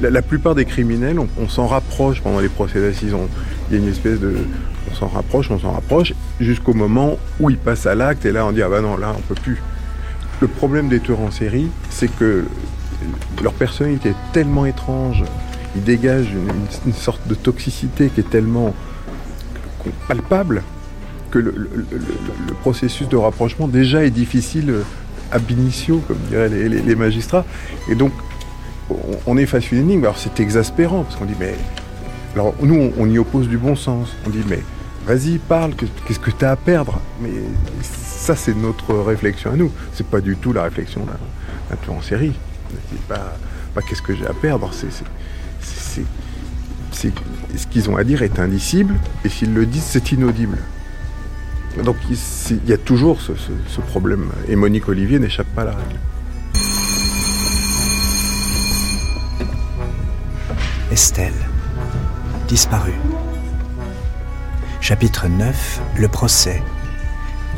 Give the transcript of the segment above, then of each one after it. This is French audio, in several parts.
la, plupart des criminels, on, s'en rapproche pendant les procès d'assises. Il y a une espèce de. On s'en rapproche, on s'en rapproche, jusqu'au moment où ils passent à l'acte, et là on dit Ah bah non, là on peut plus. Le problème des tueurs en série, c'est que leur personnalité est tellement étrange, ils dégagent une, sorte de toxicité qui est tellement palpable que le, processus de rapprochement déjà est difficile à initio, comme diraient les magistrats. Et donc, on, est face à une énigme. Alors c'est exaspérant parce qu'on dit mais alors nous on, y oppose du bon sens. On dit mais vas-y parle, qu'est-ce que tu as à perdre? Mais ça c'est notre réflexion à nous. C'est pas du tout la réflexion d'un tueur en série. Pas, pas qu'est-ce que j'ai à perdre. C'est ce qu'ils ont à dire est indicible et s'ils le disent c'est inaudible. Donc il, y a toujours ce problème et Monique Olivier n'échappe pas à la règle. Estelle, disparue. Chapitre 9, le procès.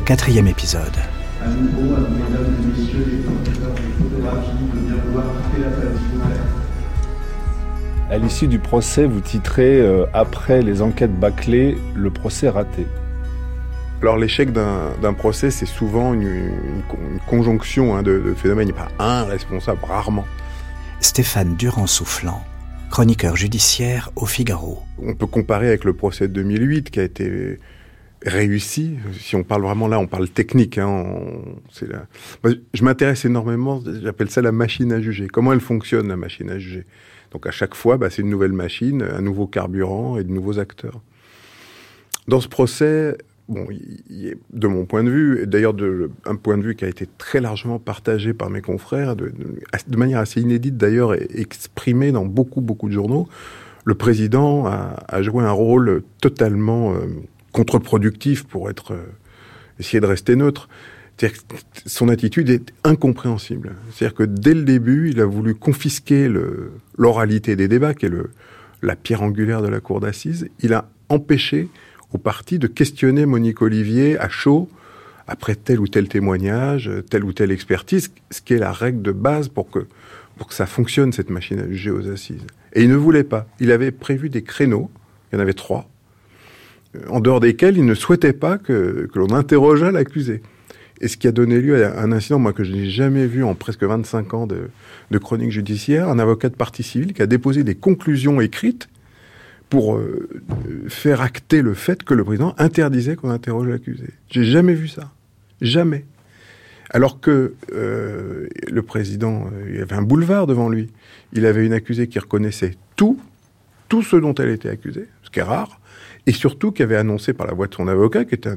Quatrième épisode. À nouveau, à mesdames et messieurs les de photographie, de bien vouloir quitter la salle À l'issue du procès, vous titrez euh, Après les enquêtes bâclées, le procès raté. Alors l'échec d'un procès, c'est souvent une, conjonction hein, de, de, phénomènes. Il n'y a pas un responsable, rarement. Stéphane Durand-Soufflant chroniqueur judiciaire au Figaro. On peut comparer avec le procès de 2008 qui a été réussi. Si on parle vraiment là, on parle technique. Hein, je m'intéresse énormément, j'appelle ça la machine à juger. Comment elle fonctionne, la machine à juger? Donc à chaque fois, bah, c'est une nouvelle machine, un nouveau carburant et de nouveaux acteurs. Dans ce procès, bon, de mon point de vue, et d'ailleurs un point de vue qui a été très largement partagé par mes confrères, de, manière assez inédite d'ailleurs, exprimé dans beaucoup, beaucoup de journaux, le président a, joué un rôle totalement euh, contre-productif pour être, euh, essayer de rester neutre. Son attitude est incompréhensible. C'est-à-dire que dès le début, il a voulu confisquer l'oralité des débats, qui est la pierre angulaire de la cour d'assises. Il a empêché au parti de questionner Monique Olivier à chaud après tel ou tel témoignage, telle ou telle expertise, ce qui est la règle de base pour que, pour que ça fonctionne, cette machine à juger aux assises. Et il ne voulait pas. Il avait prévu des créneaux, il y en avait trois, en dehors desquels il ne souhaitait pas que, que l'on interrogeât l'accusé. Et ce qui a donné lieu à un incident, moi, que je n'ai jamais vu en presque 25 ans de, de chronique judiciaire, un avocat de partie civile qui a déposé des conclusions écrites pour euh, faire acter le fait que le président interdisait qu'on interroge l'accusé. J'ai jamais vu ça. Jamais. Alors que euh, le président, euh, il avait un boulevard devant lui. Il avait une accusée qui reconnaissait tout, tout ce dont elle était accusée, ce qui est rare, et surtout qui avait annoncé par la voix de son avocat, qui était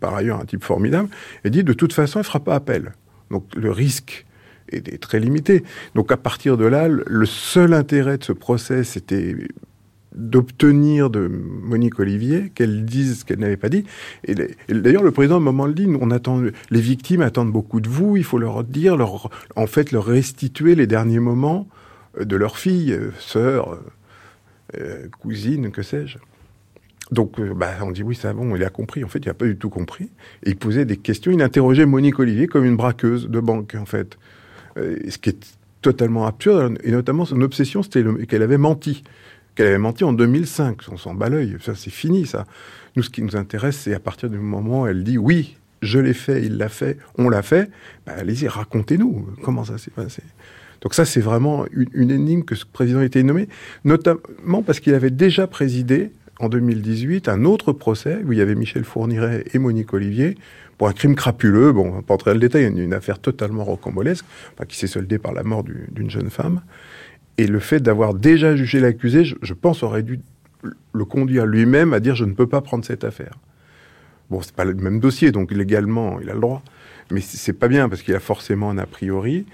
par ailleurs un type formidable, et dit de toute façon, elle ne fera pas appel. Donc le risque est très limité. Donc à partir de là, le seul intérêt de ce procès, c'était d'obtenir de Monique Olivier qu'elle dise ce qu'elle n'avait pas dit. Et, d'ailleurs, le président, à un moment, le dit, on attend, les victimes attendent beaucoup de vous, il faut leur dire, leur, en fait, leur restituer les derniers moments euh, de leur fille, euh, sœur, euh, cousine, que sais-je. Donc, bah, on dit oui, c'est bon, il a compris. En fait, il n'a pas du tout compris. Et il posait des questions. Il interrogeait Monique Olivier comme une braqueuse de banque, en fait. ce qui est totalement absurde. Et notamment, son obsession, c'était qu'elle avait menti qu'elle avait menti en 2005. On s'en bat l'œil. Ça, c'est fini, ça. Nous, ce qui nous intéresse, c'est à partir du moment où elle dit oui, je l'ai fait, il l'a fait, on l'a fait. Bah, allez-y, racontez-nous comment ça s'est passé. Donc ça, c'est vraiment une, énigme que ce président été nommé, notamment parce qu'il avait déjà présidé en 2018 un autre procès où il y avait Michel Fourniret et Monique Olivier pour un crime crapuleux. Bon, on pas entrer dans le détail, une affaire totalement rocambolesque, qui s'est soldée par la mort d'une jeune femme. Et le fait d'avoir déjà jugé l'accusé, je, pense, aurait dû le conduire lui-même à dire je ne peux pas prendre cette affaire. Bon, c'est pas le même dossier, donc légalement, il a le droit. Mais c'est pas bien parce qu'il a forcément un a priori.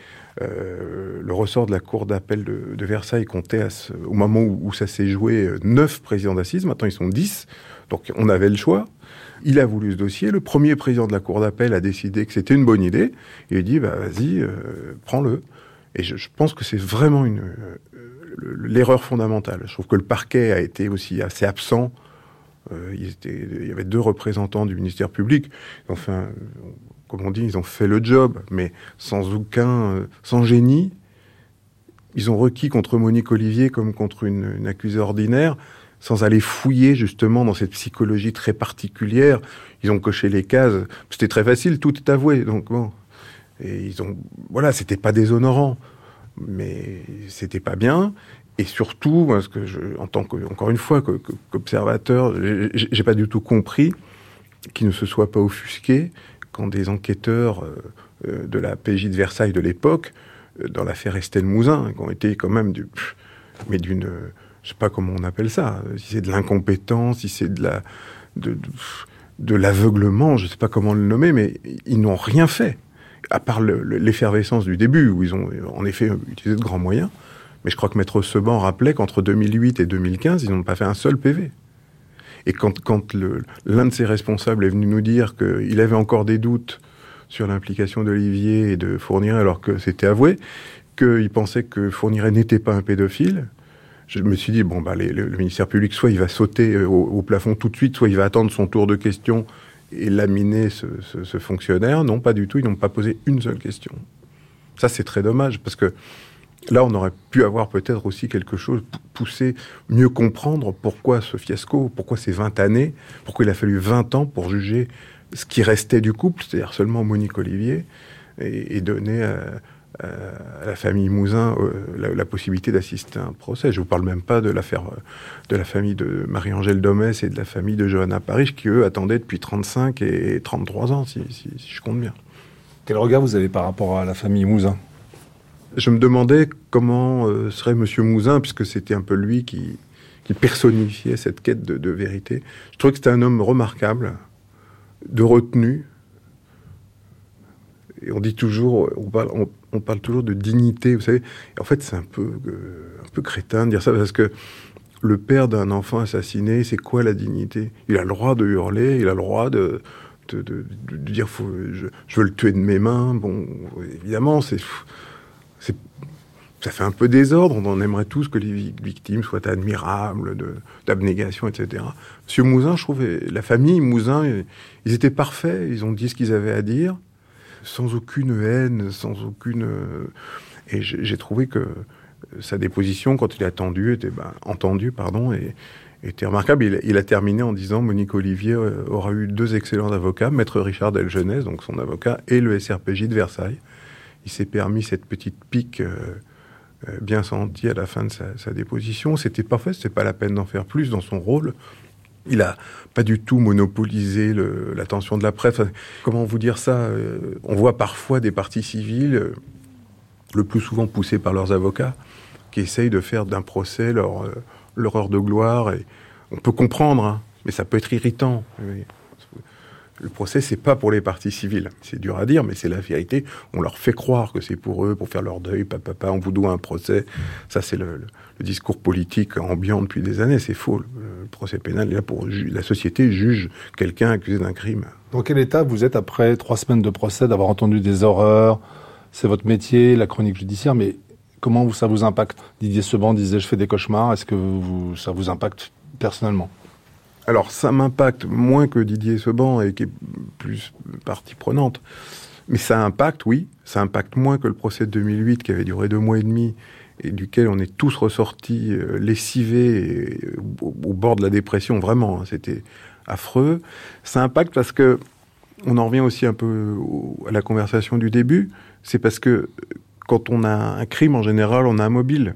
Euh, le ressort de la cour d'appel de, Versailles comptait au moment où, ça s'est joué neuf présidents d'assises. Maintenant, ils sont dix. Donc, on avait le choix. Il a voulu ce dossier. Le premier président de la cour d'appel a décidé que c'était une bonne idée. Il a dit, bah, vas-y, euh, prends-le. Et je, pense que c'est vraiment une euh, l'erreur fondamentale. Je trouve que le parquet a été aussi assez absent. Euh, il, y avait deux représentants du ministère public. Enfin, comme on dit, ils ont fait le job, mais sans aucun, euh, sans génie. ils ont requis contre Monique Olivier comme contre une, une accusée ordinaire, sans aller fouiller justement dans cette psychologie très particulière. Ils ont coché les cases. C'était très facile, tout est avoué. Donc bon, et ils ont, voilà, c'était pas déshonorant, mais c'était pas bien. Et surtout, parce que je, en tant que, encore une fois, qu'observateur, j'ai pas du tout compris qu'il ne se soit pas offusqué quand des enquêteurs euh, euh, de la PJ de Versailles de l'époque, euh, dans l'affaire Estelle Mouzin, qui ont été quand même du, mais d'une, je sais pas comment on appelle ça, si c'est de l'incompétence, si c'est de, de, l'aveuglement, je sais pas comment le nommer, mais ils n'ont rien fait, à part l'effervescence du début, où ils ont en effet utilisé de grands moyens. Mais je crois que Maître Seban rappelait qu'entre 2008 et 2015, ils n'ont pas fait un seul PV. Et quand, l'un de ses responsables est venu nous dire qu'il avait encore des doutes sur l'implication d'Olivier et de Fourniret, alors que c'était avoué, qu'il pensait que Fourniret n'était pas un pédophile, je me suis dit, bon, bah, le, ministère public, soit il va sauter euh, au, plafond tout de suite, soit il va attendre son tour de questions et laminer ce, fonctionnaire. Non, pas du tout, ils n'ont pas posé une seule question. Ça, c'est très dommage, parce que Là, on aurait pu avoir peut-être aussi quelque chose, pousser, mieux comprendre pourquoi ce fiasco, pourquoi ces 20 années, pourquoi il a fallu 20 ans pour juger ce qui restait du couple, c'est-à-dire seulement Monique Olivier, et, donner à, la famille Mouzin euh, la, possibilité d'assister à un procès. Je ne vous parle même pas de l'affaire euh, de la famille de Marie-Angèle Domès et de la famille de Johanna Paris, qui eux attendaient depuis 35 et 33 ans, si, si je compte bien. Quel regard vous avez par rapport à la famille Mouzin? Je me demandais comment euh, serait Monsieur Mouzin, puisque c'était un peu lui qui, personnifiait cette quête de, vérité. Je trouvais que c'était un homme remarquable, de retenue. Et on dit toujours, on parle, on, parle toujours de dignité, vous savez. en fait, c'est un peu, euh, un peu crétin de dire ça, parce que le père d'un enfant assassiné, c'est quoi la dignité? Il a le droit de hurler, il a le droit de, de, dire je, veux le tuer de mes mains. Bon, évidemment, c'est ça fait un peu désordre. On aimerait tous que les victimes soient admirables, d'abnégation, etc. Monsieur Mouzin, je trouvais, la famille Mouzin, ils étaient parfaits. Ils ont dit ce qu'ils avaient à dire, sans aucune haine, sans aucune. Et j'ai trouvé que sa déposition, quand il a attendu, était ben, entendu, pardon, et était remarquable. Il, a terminé en disant Monique Olivier euh, aura eu deux excellents avocats, maître Richard Delgenès, donc son avocat, et le SRPJ de Versailles il s'est permis cette petite pique euh, euh, bien sentie à la fin de sa, déposition. C'était parfait, c'était pas la peine d'en faire plus dans son rôle. Il a pas du tout monopolisé l'attention de la presse. comment vous dire ça euh, On voit parfois des partis civils, le plus souvent poussés par leurs avocats, qui essayent de faire d'un procès leur, leur heure de gloire. On peut comprendre, hein, mais ça peut être irritant le procès, c'est pas pour les parties civiles. C'est dur à dire, mais c'est la vérité. On leur fait croire que c'est pour eux, pour faire leur deuil. Papa, on vous doit un procès. Ça, c'est le, discours politique ambiant depuis des années. C'est faux. Le, procès pénal est là pour la société juge quelqu'un accusé d'un crime. Dans quel état vous êtes après trois semaines de procès, d'avoir entendu des horreurs? C'est votre métier, la chronique judiciaire, mais comment ça vous impacte? Didier Seban disait je fais des cauchemars. Est-ce que ça vous impacte personnellement? Alors ça m'impacte moins que Didier Seban et qui est plus partie prenante. Mais ça impacte, oui, ça impacte moins que le procès de 2008 qui avait duré deux mois et demi et duquel on est tous ressortis euh, lessivés au, bord de la dépression, vraiment, hein, c'était affreux. Ça impacte parce que, on en revient aussi un peu à la conversation du début, c'est parce que quand on a un crime en général, on a un mobile.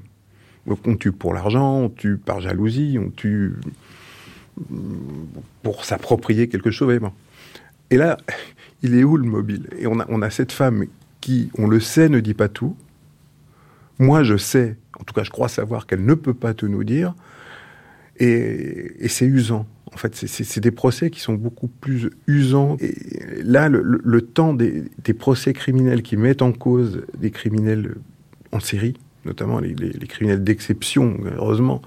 on tue pour l'argent, on tue par jalousie, on tue pour s'approprier quelque chose. Et là, il est où le mobile? Et on a, on a cette femme qui, on le sait, ne dit pas tout. Moi, je sais, en tout cas, je crois savoir qu'elle ne peut pas tout nous dire. Et, c'est usant. En fait, c'est des procès qui sont beaucoup plus usants. Et là, le, temps des, procès criminels qui mettent en cause des criminels en série, notamment les, les criminels d'exception, heureusement,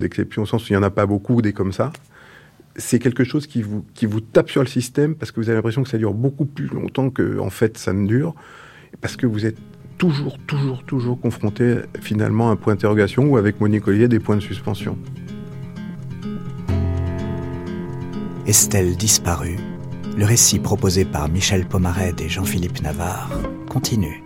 d'exception au sens où il n'y en a pas beaucoup des comme ça, c'est quelque chose qui vous, qui vous tape sur le système parce que vous avez l'impression que ça dure beaucoup plus longtemps que en fait ça ne dure, parce que vous êtes toujours, toujours, toujours confronté finalement à un point d'interrogation ou avec Monique Ollier des points de suspension. Estelle disparue, le récit proposé par Michel Pomared et Jean-Philippe Navarre continue.